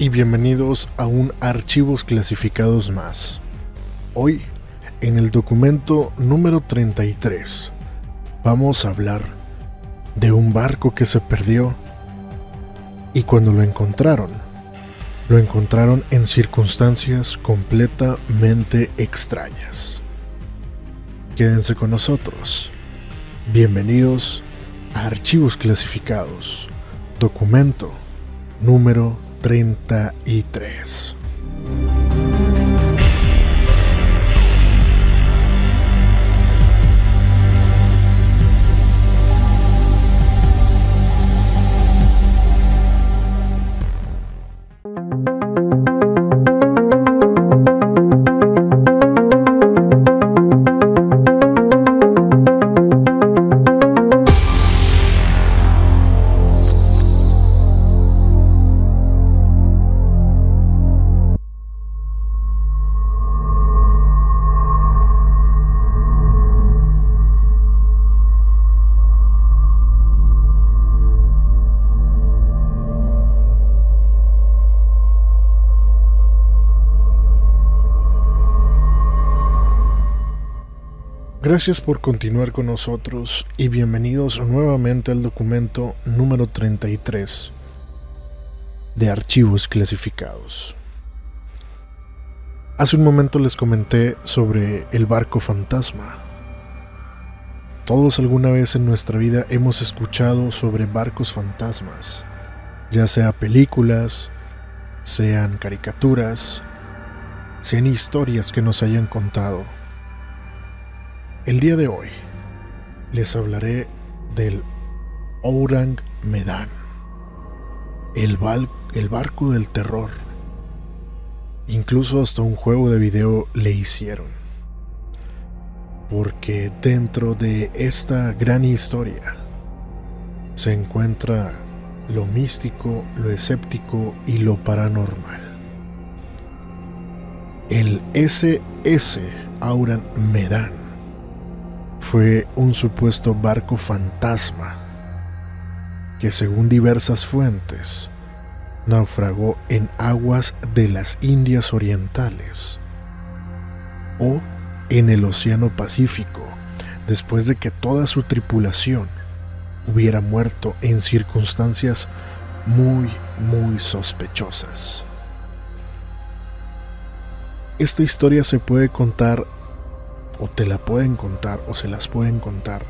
y bienvenidos a un Archivos Clasificados más. Hoy, en el documento número 33, vamos a hablar de un barco que se perdió y cuando lo encontraron, lo encontraron en circunstancias completamente extrañas. Quédense con nosotros. Bienvenidos a Archivos Clasificados, documento número 33. 33. Gracias por continuar con nosotros y bienvenidos nuevamente al documento número 33 de archivos clasificados. Hace un momento les comenté sobre el barco fantasma. Todos alguna vez en nuestra vida hemos escuchado sobre barcos fantasmas, ya sea películas, sean caricaturas, sean historias que nos hayan contado el día de hoy les hablaré del Ourang Medan, el, el barco del terror. Incluso hasta un juego de video le hicieron. Porque dentro de esta gran historia se encuentra lo místico, lo escéptico y lo paranormal. El SS Auran Medan fue un supuesto barco fantasma que según diversas fuentes naufragó en aguas de las Indias Orientales o en el Océano Pacífico después de que toda su tripulación hubiera muerto en circunstancias muy, muy sospechosas. Esta historia se puede contar o te la pueden contar o se las pueden contar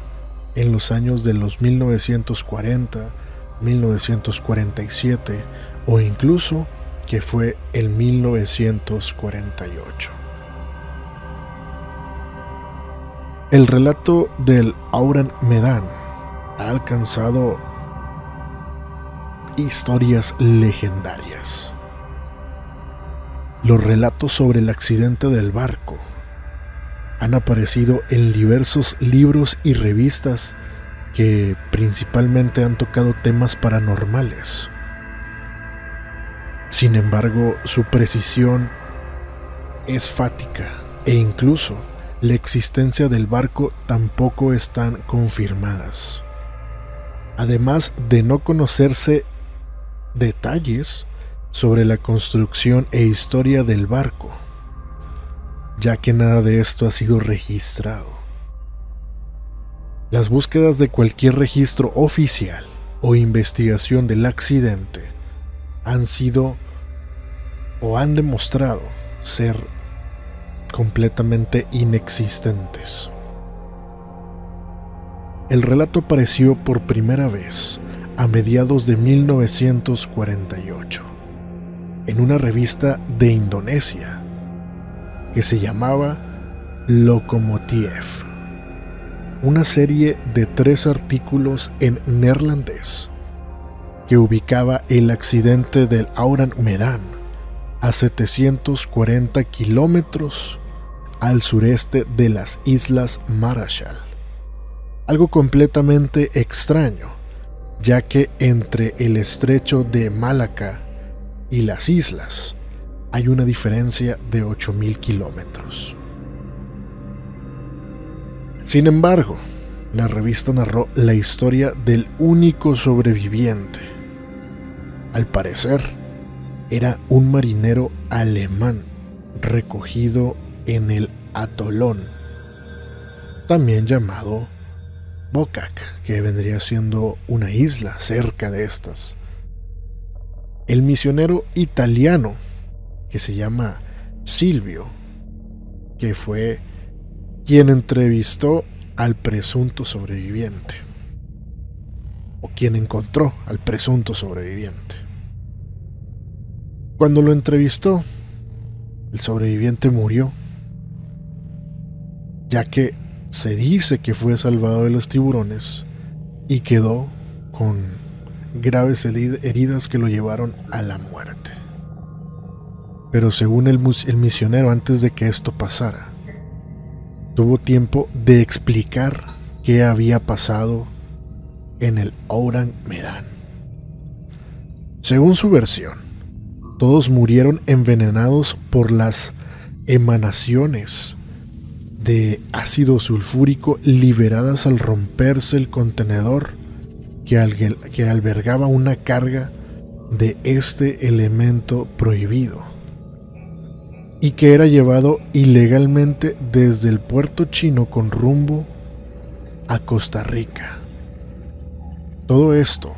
en los años de los 1940, 1947 o incluso que fue el 1948. El relato del Auran Medan ha alcanzado historias legendarias. Los relatos sobre el accidente del barco han aparecido en diversos libros y revistas que principalmente han tocado temas paranormales. Sin embargo, su precisión es fática e incluso la existencia del barco tampoco están confirmadas. Además de no conocerse detalles sobre la construcción e historia del barco ya que nada de esto ha sido registrado. Las búsquedas de cualquier registro oficial o investigación del accidente han sido o han demostrado ser completamente inexistentes. El relato apareció por primera vez a mediados de 1948 en una revista de Indonesia que se llamaba Lokomotiv, una serie de tres artículos en neerlandés que ubicaba el accidente del Auran Medan a 740 kilómetros al sureste de las Islas Marshall. Algo completamente extraño, ya que entre el estrecho de Malaca y las islas hay una diferencia de 8.000 kilómetros. Sin embargo, la revista narró la historia del único sobreviviente. Al parecer, era un marinero alemán recogido en el atolón, también llamado Bokak, que vendría siendo una isla cerca de estas. El misionero italiano, que se llama Silvio, que fue quien entrevistó al presunto sobreviviente, o quien encontró al presunto sobreviviente. Cuando lo entrevistó, el sobreviviente murió, ya que se dice que fue salvado de los tiburones y quedó con graves heridas que lo llevaron a la muerte. Pero según el, misionero, antes de que esto pasara, tuvo tiempo de explicar qué había pasado en el Ourang Medan. Según su versión, todos murieron envenenados por las emanaciones de ácido sulfúrico liberadas al romperse el contenedor que albergaba una carga de este elemento prohibido y que era llevado ilegalmente desde el puerto chino con rumbo a Costa Rica. Todo esto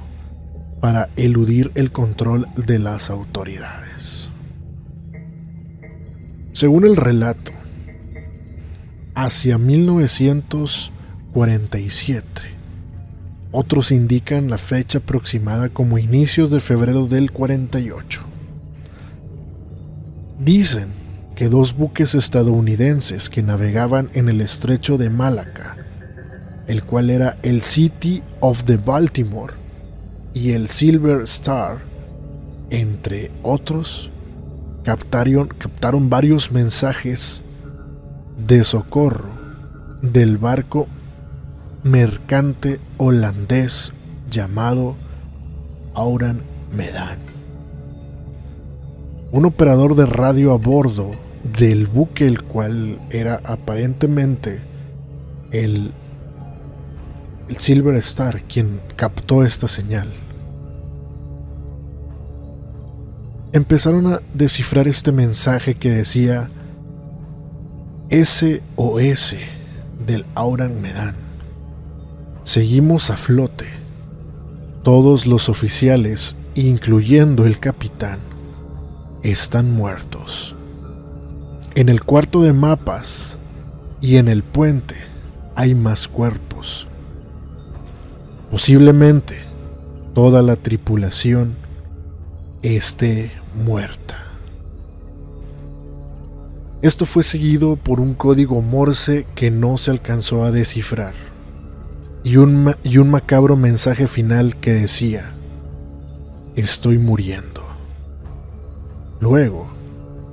para eludir el control de las autoridades. Según el relato, hacia 1947, otros indican la fecha aproximada como inicios de febrero del 48. Dicen dos buques estadounidenses que navegaban en el estrecho de Malaca, el cual era el City of the Baltimore y el Silver Star, entre otros, captaron, captaron varios mensajes de socorro del barco mercante holandés llamado Auran Medan. Un operador de radio a bordo del buque, el cual era aparentemente el, Silver Star quien captó esta señal. Empezaron a descifrar este mensaje que decía SOS del Auran Medan. Seguimos a flote. Todos los oficiales, incluyendo el capitán, están muertos. En el cuarto de mapas y en el puente hay más cuerpos. Posiblemente toda la tripulación esté muerta. Esto fue seguido por un código Morse que no se alcanzó a descifrar y un, y un macabro mensaje final que decía, estoy muriendo. Luego,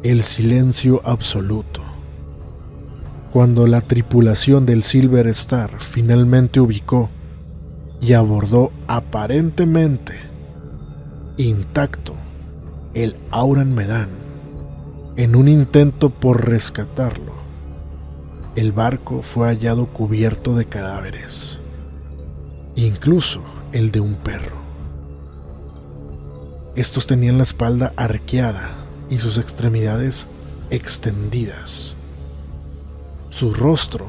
el silencio absoluto. Cuando la tripulación del Silver Star finalmente ubicó y abordó aparentemente intacto el Auran Medan en un intento por rescatarlo, el barco fue hallado cubierto de cadáveres, incluso el de un perro. Estos tenían la espalda arqueada y sus extremidades extendidas. Su rostro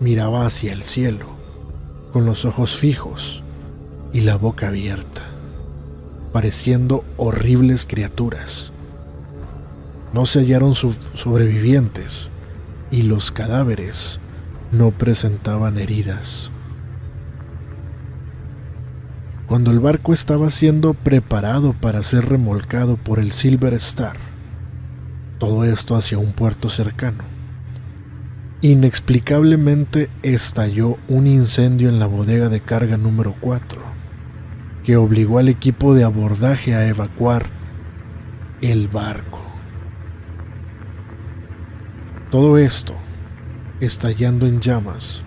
miraba hacia el cielo, con los ojos fijos y la boca abierta, pareciendo horribles criaturas. No se hallaron sobrevivientes y los cadáveres no presentaban heridas. Cuando el barco estaba siendo preparado para ser remolcado por el Silver Star, todo esto hacia un puerto cercano. Inexplicablemente estalló un incendio en la bodega de carga número 4, que obligó al equipo de abordaje a evacuar el barco. Todo esto estallando en llamas,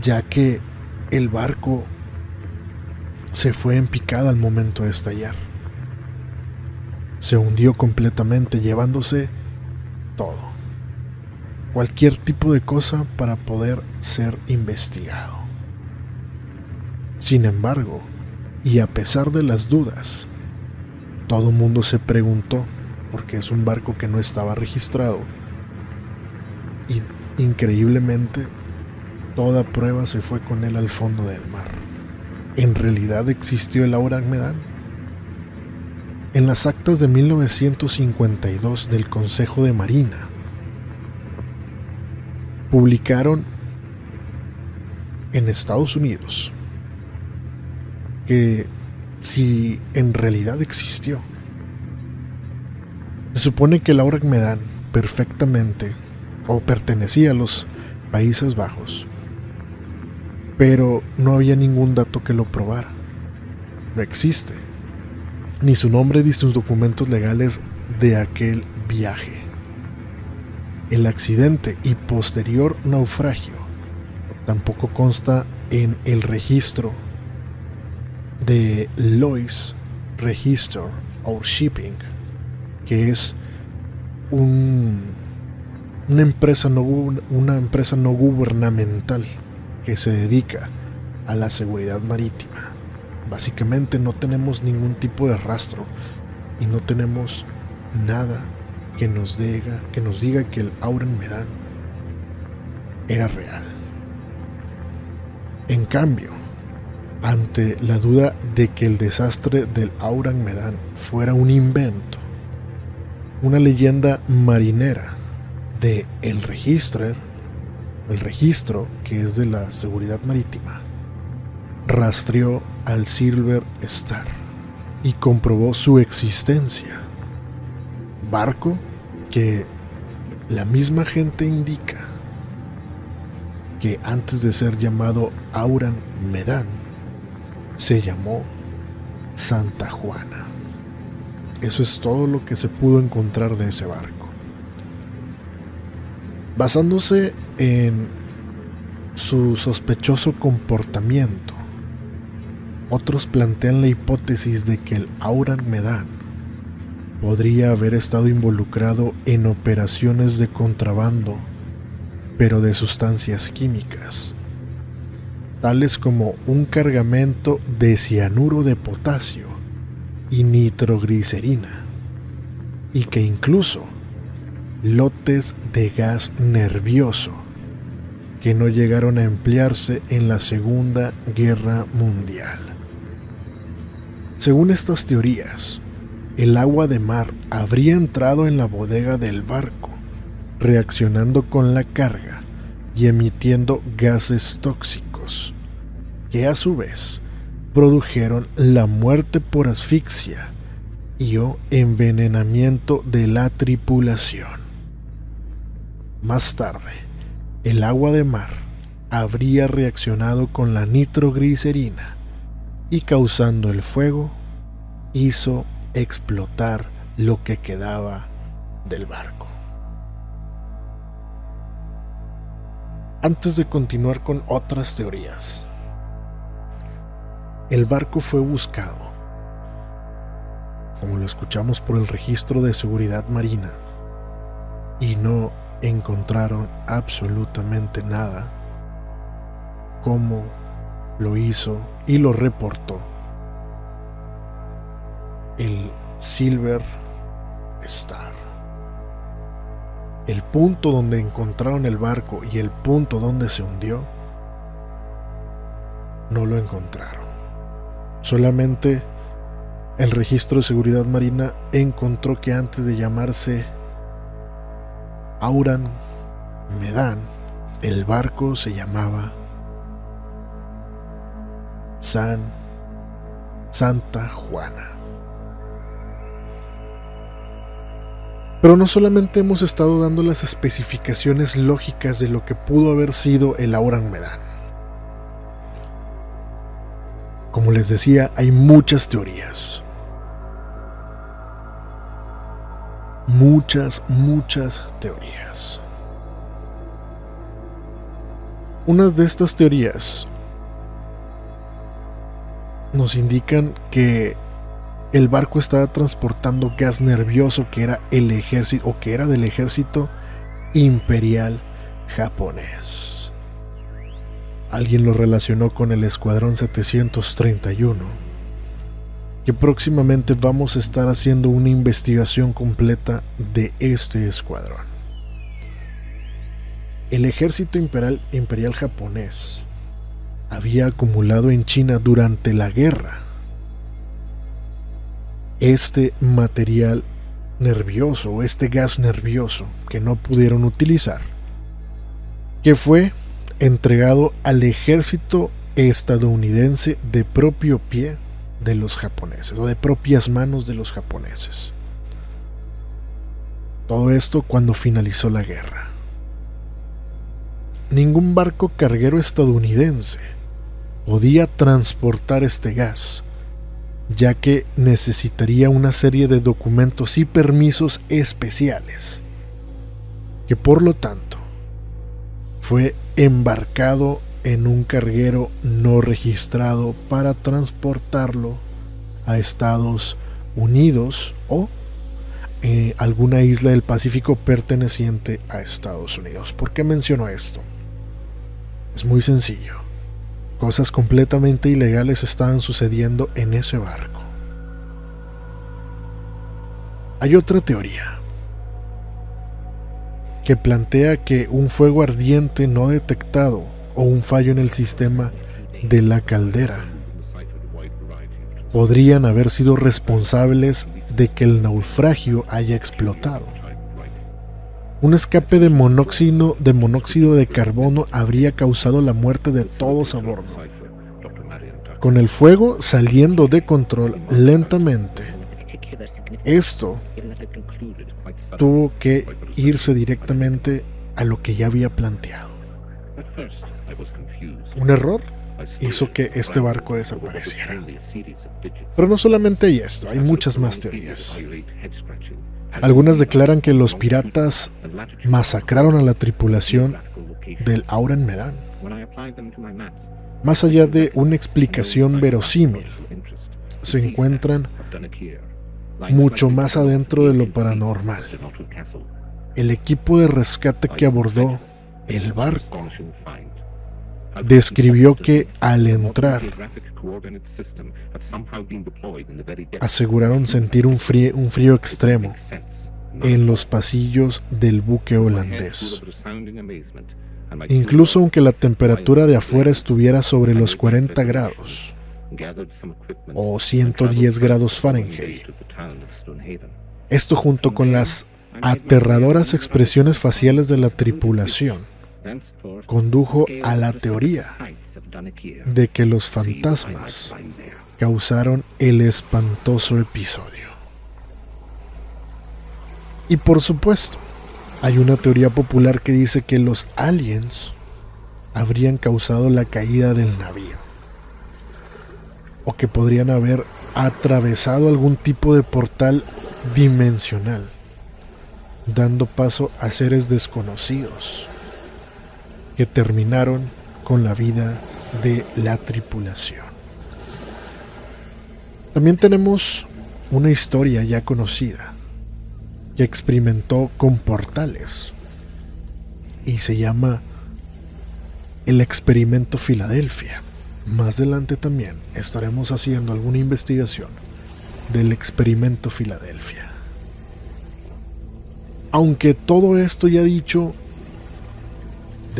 ya que el barco se fue en picada al momento de estallar se hundió completamente llevándose todo. Cualquier tipo de cosa para poder ser investigado. Sin embargo, y a pesar de las dudas, Todo el mundo se preguntó, porque es un barco que no estaba registrado. Y increíblemente, toda prueba se fue con él al fondo del mar. ¿En realidad existió el Aurang Medan? En las actas de 1952 del Consejo de Marina, publicaron en Estados Unidos que si en realidad existió. Se supone que Laura Medan perfectamente o pertenecía a los Países Bajos, pero no había ningún dato que lo probara. No existe, ni su nombre ni sus documentos legales de aquel viaje. El accidente y posterior naufragio tampoco consta en el registro de Lois Register of Shipping, que es un, una, empresa no, una empresa no gubernamental que se dedica a la seguridad marítima. Básicamente no tenemos ningún tipo de rastro y no tenemos nada que nos diga que, nos diga que el Auren Medan era real. En cambio, ante la duda de que el desastre del Auran Medan fuera un invento, una leyenda marinera de el registro, el registro que es de la seguridad marítima, rastreó al Silver Star y comprobó su existencia. Barco que la misma gente indica que antes de ser llamado Auran Medan, se llamó Santa Juana. Eso es todo lo que se pudo encontrar de ese barco. Basándose en su sospechoso comportamiento, otros plantean la hipótesis de que el Auran Medan podría haber estado involucrado en operaciones de contrabando, pero de sustancias químicas tales como un cargamento de cianuro de potasio y nitroglicerina, y que incluso lotes de gas nervioso que no llegaron a emplearse en la Segunda Guerra Mundial. Según estas teorías, el agua de mar habría entrado en la bodega del barco, reaccionando con la carga y emitiendo gases tóxicos que a su vez produjeron la muerte por asfixia y o envenenamiento de la tripulación. Más tarde, el agua de mar habría reaccionado con la nitroglicerina y causando el fuego hizo explotar lo que quedaba del barco. Antes de continuar con otras teorías, el barco fue buscado, como lo escuchamos por el registro de seguridad marina, y no encontraron absolutamente nada, como lo hizo y lo reportó el Silver Star. El punto donde encontraron el barco y el punto donde se hundió, no lo encontraron. Solamente el registro de seguridad marina encontró que antes de llamarse Auran Medan, el barco se llamaba San Santa Juana. Pero no solamente hemos estado dando las especificaciones lógicas de lo que pudo haber sido el Auran Medan. Como les decía, hay muchas teorías. Muchas, muchas teorías. Unas de estas teorías nos indican que el barco estaba transportando gas nervioso que era el ejército o que era del ejército imperial japonés. Alguien lo relacionó con el escuadrón 731, que próximamente vamos a estar haciendo una investigación completa de este escuadrón. El ejército imperial, imperial japonés había acumulado en China durante la guerra este material nervioso, este gas nervioso que no pudieron utilizar, que fue entregado al ejército estadounidense de propio pie de los japoneses, o de propias manos de los japoneses. Todo esto cuando finalizó la guerra. Ningún barco carguero estadounidense podía transportar este gas, ya que necesitaría una serie de documentos y permisos especiales, que por lo tanto fue embarcado en un carguero no registrado para transportarlo a Estados Unidos o eh, alguna isla del Pacífico perteneciente a Estados Unidos. ¿Por qué menciono esto? Es muy sencillo. Cosas completamente ilegales estaban sucediendo en ese barco. Hay otra teoría que plantea que un fuego ardiente no detectado o un fallo en el sistema de la caldera podrían haber sido responsables de que el naufragio haya explotado. Un escape de monóxido, de carbono habría causado la muerte de todos a bordo. Con el fuego saliendo de control lentamente, esto tuvo que irse directamente a lo que ya había planteado. Un error hizo que este barco desapareciera. Pero no solamente hay esto, hay muchas más teorías. Algunas declaran que los piratas masacraron a la tripulación del Auran Medan. Más allá de una explicación verosímil, se encuentran mucho más adentro de lo paranormal. El equipo de rescate que abordó el barco describió que al entrar aseguraron sentir un frío, un frío extremo en los pasillos del buque holandés. Incluso aunque la temperatura de afuera estuviera sobre los 40 grados o 110 grados Fahrenheit. Esto junto con las aterradoras expresiones faciales de la tripulación condujo a la teoría de que los fantasmas causaron el espantoso episodio. Y por supuesto, hay una teoría popular que dice que los aliens habrían causado la caída del navío. O que podrían haber atravesado algún tipo de portal dimensional, dando paso a seres desconocidos que terminaron con la vida de la tripulación. También tenemos una historia ya conocida que experimentó con portales y se llama el experimento Filadelfia. Más adelante también estaremos haciendo alguna investigación del experimento Filadelfia. Aunque todo esto ya dicho,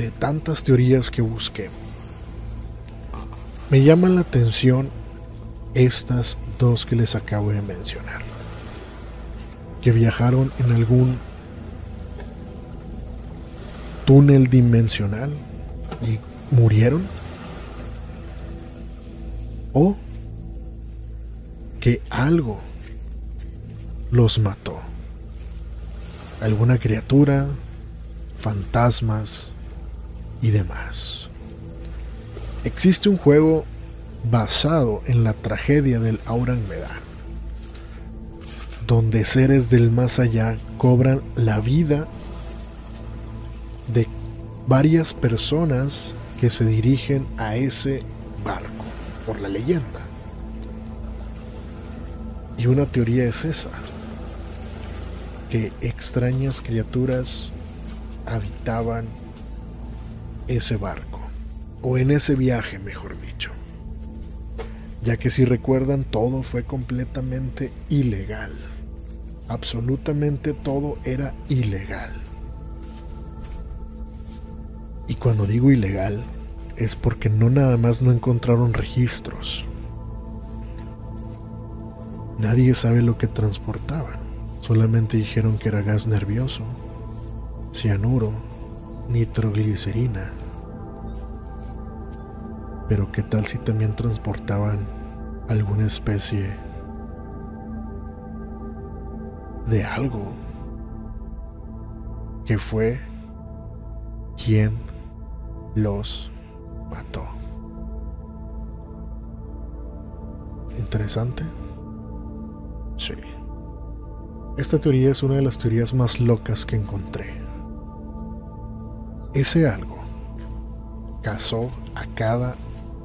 de tantas teorías que busqué, me llaman la atención estas dos que les acabo de mencionar, que viajaron en algún túnel dimensional y murieron, o que algo los mató, alguna criatura, fantasmas, y demás. Existe un juego basado en la tragedia del Auran Medan, donde seres del más allá cobran la vida de varias personas que se dirigen a ese barco, por la leyenda. Y una teoría es esa, que extrañas criaturas habitaban ese barco, o en ese viaje, mejor dicho. ya que si recuerdan todo fue completamente ilegal. Absolutamente todo era ilegal. Y cuando digo ilegal, es porque no nada más no encontraron registros. Nadie sabe lo que transportaban. Solamente dijeron que era gas nervioso, cianuro, nitroglicerina. Pero qué tal si también transportaban alguna especie de algo que fue quien los mató. Interesante. Sí. Esta teoría es una de las teorías más locas que encontré. Ese algo casó a cada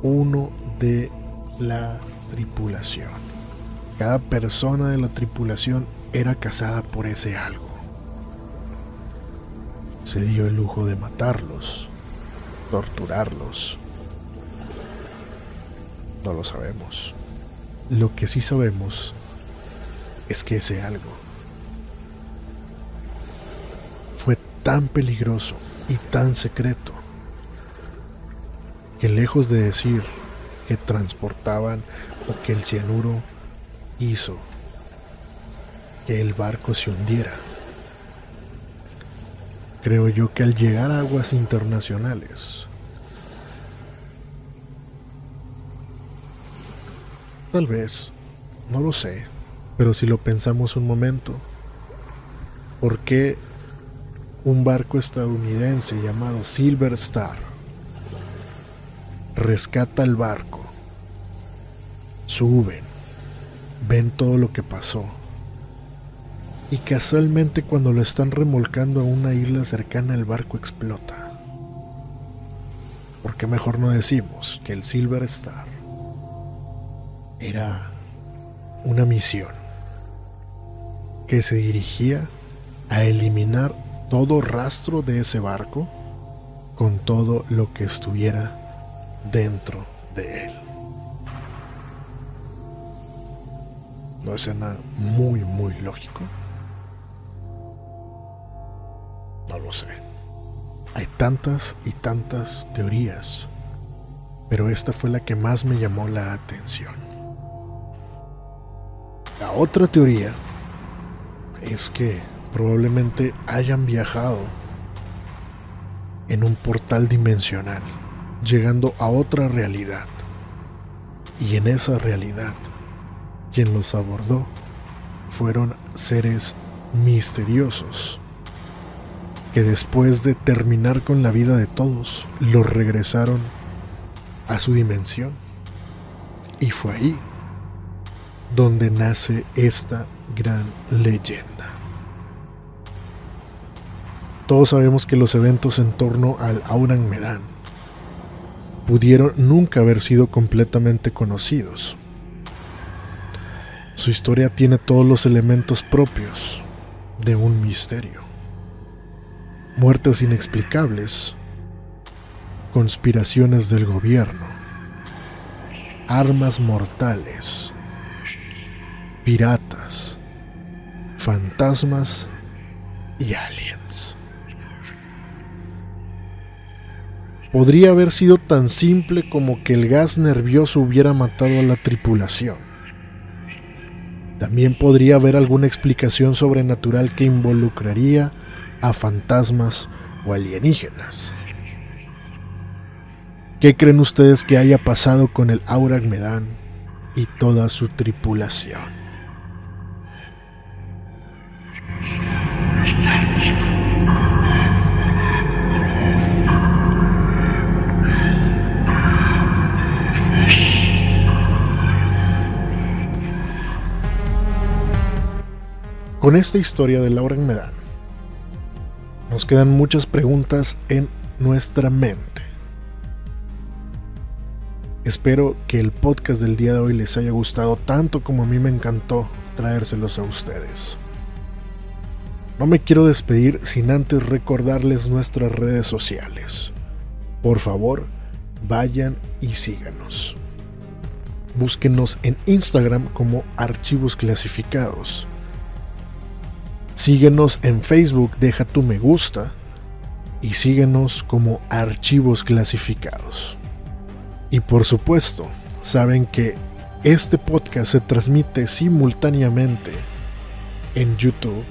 uno de la tripulación. Cada persona de la tripulación era casada por ese algo. Se dio el lujo de matarlos, torturarlos. No lo sabemos. Lo que sí sabemos es que ese algo fue tan peligroso y tan secreto que lejos de decir que transportaban o que el cianuro hizo que el barco se hundiera, creo yo que al llegar a aguas internacionales, tal vez, no lo sé, pero si lo pensamos un momento, ¿por qué un barco estadounidense llamado Silver Star rescata el barco? Suben, ven todo lo que pasó. Y casualmente cuando lo están remolcando a una isla cercana el barco explota. ¿Por qué mejor no decimos que el Silver Star era una misión que se dirigía a eliminar todo rastro de ese barco con todo lo que estuviera dentro de él. ¿No es nada muy, muy lógico? No lo sé. Hay tantas y tantas teorías, pero esta fue la que más me llamó la atención. La otra teoría es que probablemente hayan viajado en un portal dimensional, llegando a otra realidad. Y en esa realidad, quien los abordó fueron seres misteriosos, que después de terminar con la vida de todos, los regresaron a su dimensión. Y fue ahí donde nace esta gran leyenda. Todos sabemos que los eventos en torno al Auran Medan pudieron nunca haber sido completamente conocidos. Su historia tiene todos los elementos propios de un misterio. Muertes inexplicables, conspiraciones del gobierno, armas mortales, piratas, fantasmas y aliens. Podría haber sido tan simple como que el gas nervioso hubiera matado a la tripulación. También podría haber alguna explicación sobrenatural que involucraría a fantasmas o alienígenas. ¿Qué creen ustedes que haya pasado con el Aurag Medan y toda su tripulación? Con esta historia de Laura Medan, nos quedan muchas preguntas en nuestra mente. Espero que el podcast del día de hoy les haya gustado tanto como a mí me encantó traérselos a ustedes. No me quiero despedir sin antes recordarles nuestras redes sociales. Por favor, vayan y síganos. búsquenos en Instagram como archivos clasificados. Síguenos en Facebook, deja tu me gusta y síguenos como archivos clasificados. Y por supuesto, saben que este podcast se transmite simultáneamente en YouTube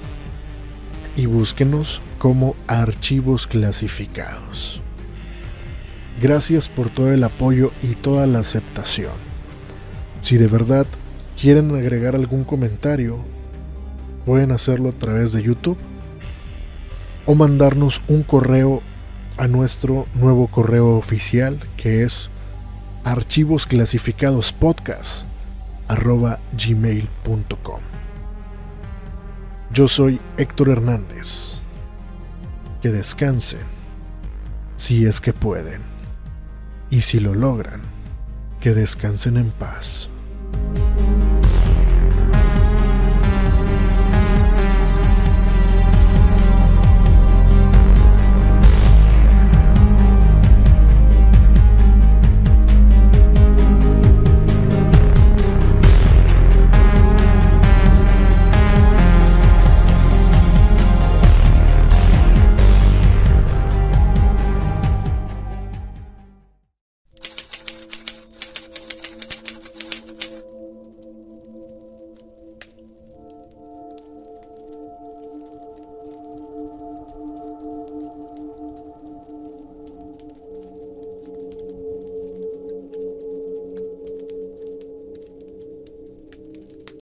y búsquenos como archivos clasificados. Gracias por todo el apoyo y toda la aceptación. Si de verdad quieren agregar algún comentario, pueden hacerlo a través de YouTube o mandarnos un correo a nuestro nuevo correo oficial que es archivos clasificados podcast. Yo soy Héctor Hernández. Que descansen, si es que pueden, y si lo logran, que descansen en paz.